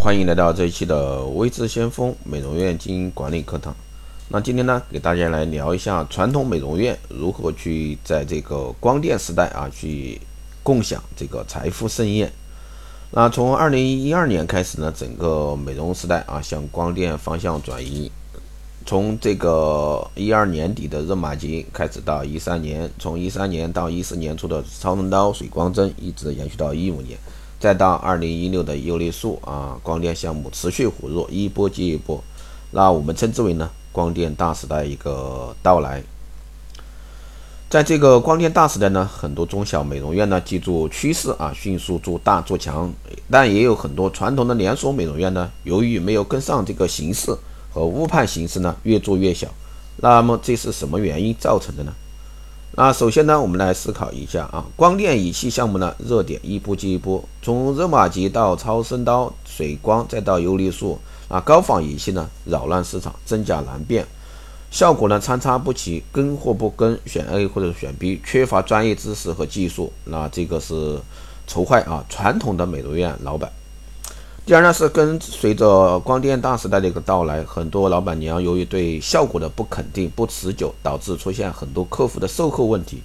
欢迎来到这一期的微智先锋美容院经营管理课堂。那今天呢，给大家来聊一下传统美容院如何去在这个光电时代啊，去共享这个财富盛宴。那从二零一二年开始呢，整个美容时代啊向光电方向转移。从这个一二年底的热玛吉开始，到一三年，从一三年到一四年初的超声刀、水光针，一直延续到一五年，再到二零一六的优力素啊，光电项目持续火热，一波接一波。那我们称之为呢，光电大时代一个到来。在这个光电大时代呢，很多中小美容院呢，记住趋势啊，迅速做大做强，但也有很多传统的连锁美容院呢，由于没有跟上这个形势。和误判形势呢越做越小，那么这是什么原因造成的呢？那首先呢，我们来思考一下啊，光电仪器项目呢热点一波接一波，从热玛吉到超声刀、水光，再到游离素啊，高仿仪器呢扰乱市场，真假难辨，效果呢参差不齐，跟或不跟，选 A 或者选 B，缺乏专业知识和技术，那这个是愁坏啊传统的美容院老板。第二呢，是跟随着光电大时代的一个到来，很多老板娘由于对效果的不肯定、不持久，导致出现很多客户的售后问题。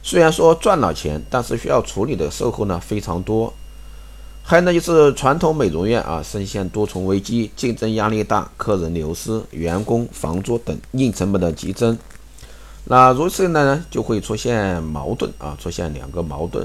虽然说赚了钱，但是需要处理的售后呢非常多。还有呢，就是传统美容院啊，深陷多重危机，竞争压力大，客人流失，员工、房租等硬成本的激增。那如此呢，就会出现矛盾啊，出现两个矛盾。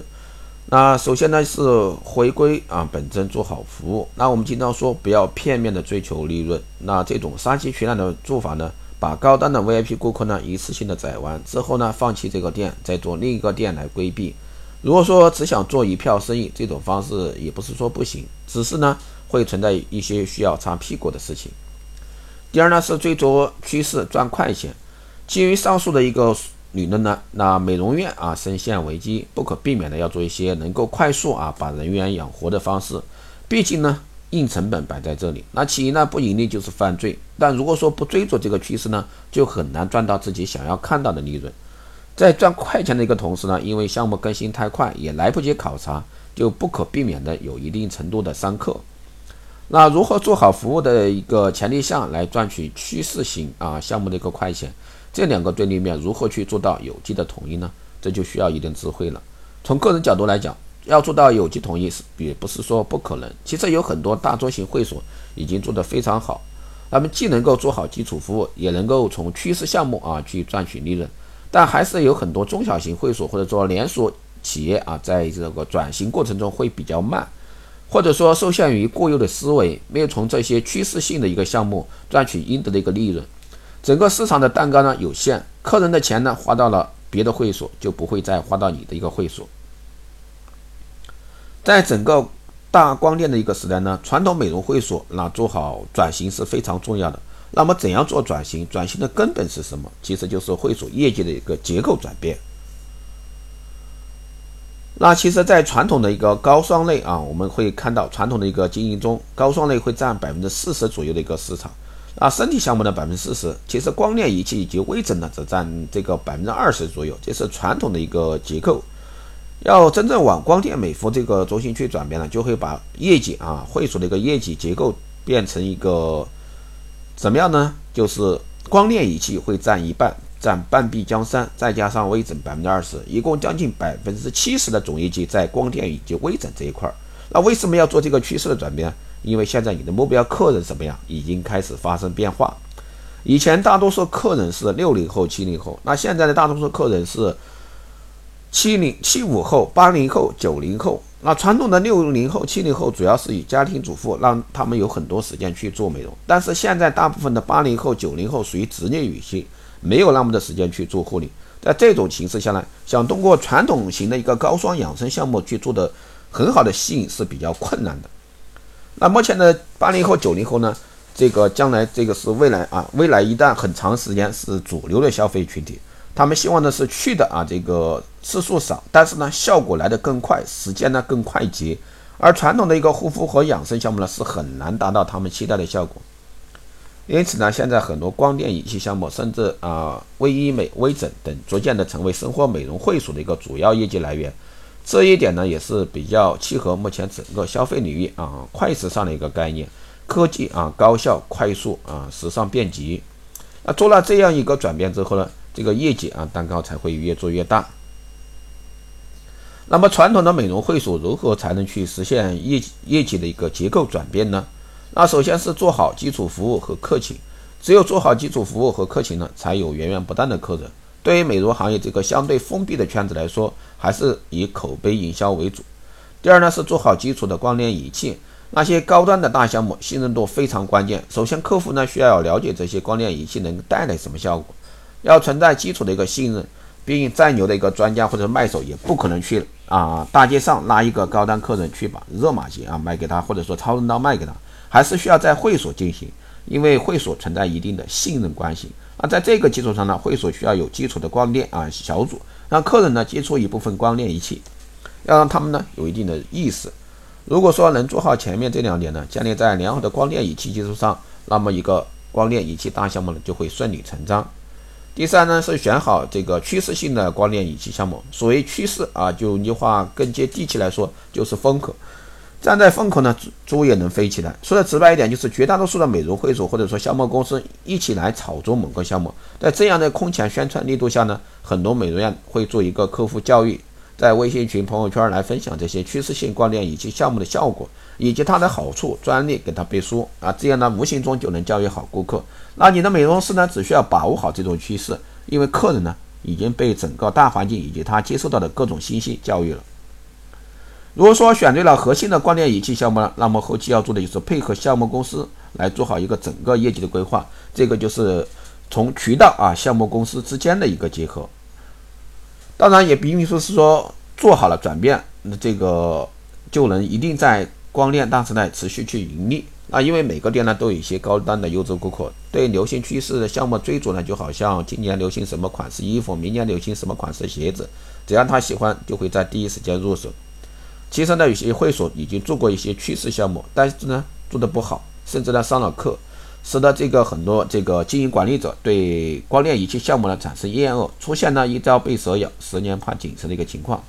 那首先呢是回归啊本真做好服务。那我们经常说不要片面的追求利润。那这种杀鸡取卵的做法呢，把高端的 VIP 顾客呢一次性的宰完之后呢，放弃这个店，再做另一个店来规避。如果说只想做一票生意，这种方式也不是说不行，只是呢会存在一些需要擦屁股的事情。第二呢是追逐趋势赚快钱。基于上述的一个。理论呢？那美容院啊深陷危机，不可避免的要做一些能够快速啊把人员养活的方式。毕竟呢，硬成本摆在这里。那企业呢不盈利就是犯罪。但如果说不追逐这个趋势呢，就很难赚到自己想要看到的利润。在赚快钱的一个同时呢，因为项目更新太快，也来不及考察，就不可避免的有一定程度的伤客。那如何做好服务的一个前提项来赚取趋势型啊项目的一个快钱？这两个对立面如何去做到有机的统一呢？这就需要一定智慧了。从个人角度来讲，要做到有机统一是也不是说不可能。其实有很多大中型会所已经做得非常好，他们既能够做好基础服务，也能够从趋势项目啊去赚取利润。但还是有很多中小型会所或者说连锁企业啊，在这个转型过程中会比较慢，或者说受限于固有的思维，没有从这些趋势性的一个项目赚取应得的一个利润。整个市场的蛋糕呢有限，客人的钱呢花到了别的会所，就不会再花到你的一个会所。在整个大光电的一个时代呢，传统美容会所那做好转型是非常重要的。那么怎样做转型？转型的根本是什么？其实就是会所业绩的一个结构转变。那其实，在传统的一个高双类啊，我们会看到传统的一个经营中，高双类会占百分之四十左右的一个市场。啊，身体项目的百分之四十，其实光电仪器以及微整呢，只占这个百分之二十左右，这是传统的一个结构。要真正往光电美肤这个中心去转变呢，就会把业绩啊，会所的一个业绩结构变成一个怎么样呢？就是光电仪器会占一半，占半壁江山，再加上微整百分之二十，一共将近百分之七十的总业绩在光电以及微整这一块儿。那为什么要做这个趋势的转变？因为现在你的目标客人怎么样，已经开始发生变化。以前大多数客人是六零后、七零后，那现在的大多数客人是七零、七五后、八零后、九零后。那传统的六零后、七零后主要是以家庭主妇，让他们有很多时间去做美容。但是现在大部分的八零后、九零后属于职业女性，没有那么多时间去做护理。在这种形势下呢，想通过传统型的一个高双养生项目去做的很好的吸引是比较困难的。那目前的八零后、九零后呢？这个将来这个是未来啊，未来一旦很长时间是主流的消费群体，他们希望的是去的啊，这个次数少，但是呢效果来得更快，时间呢更快捷。而传统的一个护肤和养生项目呢，是很难达到他们期待的效果。因此呢，现在很多光电仪器项目，甚至啊微医美、微整等，逐渐的成为生活美容会所的一个主要业绩来源。这一点呢也是比较契合目前整个消费领域啊快时尚的一个概念，科技啊高效快速啊时尚便捷。那做了这样一个转变之后呢，这个业绩啊蛋糕才会越做越大。那么传统的美容会所如何才能去实现业业绩的一个结构转变呢？那首先是做好基础服务和客情，只有做好基础服务和客情呢，才有源源不断的客人。对于美容行业这个相对封闭的圈子来说，还是以口碑营销为主。第二呢是做好基础的光电仪器，那些高端的大项目，信任度非常关键。首先客户呢需要了解这些光电仪器能带来什么效果，要存在基础的一个信任。毕竟再牛的一个专家或者卖手，也不可能去啊大街上拉一个高端客人去把热玛吉啊卖给他，或者说超人刀卖给他，还是需要在会所进行，因为会所存在一定的信任关系。那在这个基础上呢，会所需要有基础的光电啊小组，让客人呢接触一部分光电仪器，要让他们呢有一定的意识。如果说能做好前面这两点呢，建立在良好的光电仪器基础上，那么一个光电仪器大项目呢就会顺理成章。第三呢是选好这个趋势性的光电仪器项目。所谓趋势啊，就你话更接地气来说，就是风口。站在风口呢，猪也能飞起来。说的直白一点，就是绝大多数的美容会所或者说项目公司一起来炒作某个项目。在这样的空前宣传力度下呢，很多美容院会做一个客户教育，在微信群、朋友圈来分享这些趋势性观念以及项目的效果以及它的好处、专利给他背书啊，这样呢，无形中就能教育好顾客。那你的美容师呢，只需要把握好这种趋势，因为客人呢已经被整个大环境以及他接受到的各种信息教育了。如果说选对了核心的光电仪器项目呢，那么后期要做的就是配合项目公司来做好一个整个业绩的规划，这个就是从渠道啊项目公司之间的一个结合。当然也并不说是说做好了转变，那这个就能一定在光电大时代持续去盈利。那，因为每个店呢都有一些高端的优质顾客，对流行趋势的项目追逐呢，就好像今年流行什么款式衣服，明年流行什么款式鞋子，只要他喜欢，就会在第一时间入手。其实呢，有些会所已经做过一些趋势项目，但是呢做的不好，甚至呢上了课，使得这个很多这个经营管理者对光电仪器项目呢产生厌恶，出现了一朝被蛇咬，十年怕井绳的一个情况。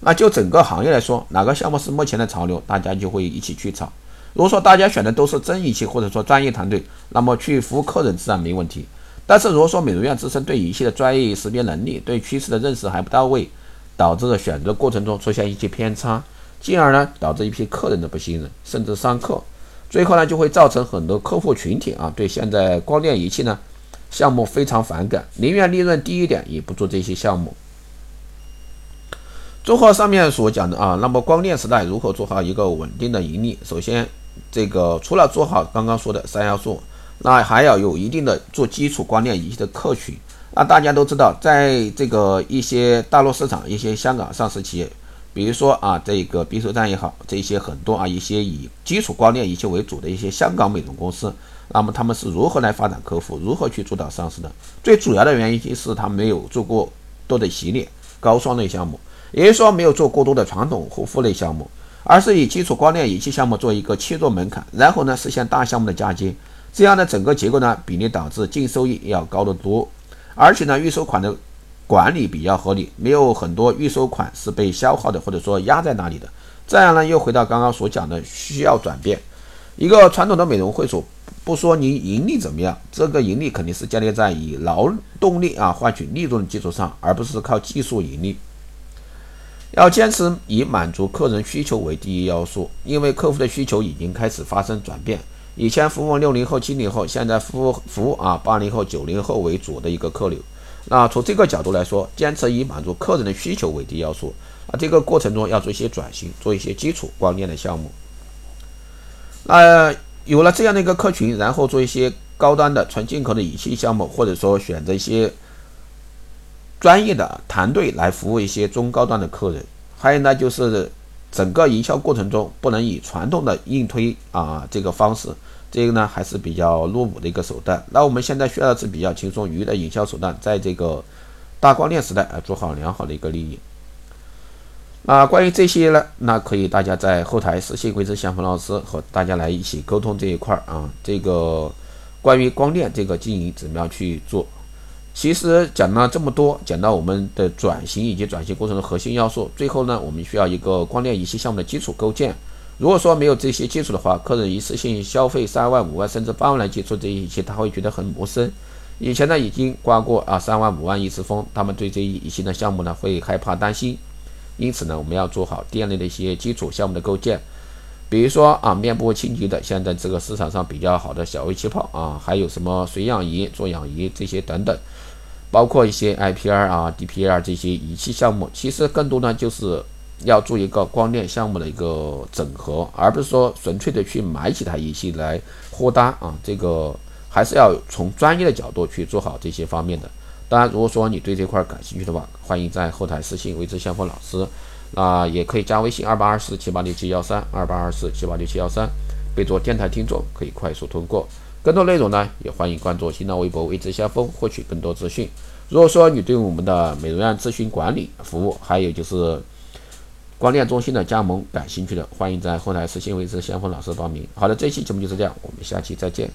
那就整个行业来说，哪个项目是目前的潮流，大家就会一起去炒。如果说大家选的都是真仪器或者说专业团队，那么去服务客人自然没问题。但是如果说美容院自身对仪器的专业识别能力、对趋势的认识还不到位，导致选择过程中出现一些偏差，进而呢导致一批客人的不信任，甚至上课，最后呢就会造成很多客户群体啊对现在光电仪器呢项目非常反感，宁愿利润低一点也不做这些项目。综合上面所讲的啊，那么光电时代如何做好一个稳定的盈利？首先。这个除了做好刚刚说的三要素，那还要有一定的做基础光电仪器的客群。那大家都知道，在这个一些大陆市场、一些香港上市企业，比如说啊，这个必胜站也好，这些很多啊一些以基础光电仪器为主的一些香港美容公司，那么他们是如何来发展客户，如何去主导上市的？最主要的原因就是他没有做过多的系列高双类项目，也就是说没有做过多的传统护肤类项目。而是以基础光电仪器项目做一个切入门槛，然后呢实现大项目的嫁接，这样的整个结构呢比例导致净收益要高得多，而且呢预收款的管理比较合理，没有很多预收款是被消耗的或者说压在那里的。这样呢又回到刚刚所讲的需要转变，一个传统的美容会所，不说你盈利怎么样，这个盈利肯定是建立在以劳动力啊换取利润的基础上，而不是靠技术盈利。要坚持以满足客人需求为第一要素，因为客户的需求已经开始发生转变。以前服务六零后、七零后，现在服务服务啊八零后、九零后为主的一个客流。那从这个角度来说，坚持以满足客人的需求为第一要素啊，这个过程中要做一些转型，做一些基础光电的项目。那有了这样的一个客群，然后做一些高端的纯进口的仪器项目，或者说选择一些。专业的团队来服务一些中高端的客人，还有呢，就是整个营销过程中不能以传统的硬推啊这个方式，这个呢还是比较落伍的一个手段。那我们现在需要的是比较轻松愉悦的营销手段，在这个大光电时代啊，做好良好的一个利益。那关于这些呢，那可以大家在后台私信桂枝祥峰老师和大家来一起沟通这一块儿啊，这个关于光电这个经营怎么样去做？其实讲了这么多，讲到我们的转型以及转型过程的核心要素，最后呢，我们需要一个光电仪器项目的基础构建。如果说没有这些基础的话，客人一次性消费三万、五万甚至八万来接触这些仪器，他会觉得很陌生。以前呢已经刮过啊三万、五万一次风，他们对这一仪器的项目呢会害怕担心。因此呢，我们要做好店内的一些基础项目的构建。比如说啊，面部清洁的，现在这个市场上比较好的小微气泡啊，还有什么水氧仪、做氧仪这些等等，包括一些 IPR 啊、DPR 这些仪器项目，其实更多呢就是要做一个光电项目的一个整合，而不是说纯粹的去买几台仪器来货单啊。这个还是要从专业的角度去做好这些方面的。当然，如果说你对这块感兴趣的话，欢迎在后台私信为之相锋老师。那也可以加微信二八二四七八六七幺三二八二四七八六七幺三，备注电台听众，可以快速通过。更多内容呢，也欢迎关注新浪微博“未知先锋”获取更多资讯。如果说你对我们的美容院咨询管理服务，还有就是光电中心的加盟感兴趣的，欢迎在后台私信“未知先锋”老师报名。好的，这期节目就是这样，我们下期再见。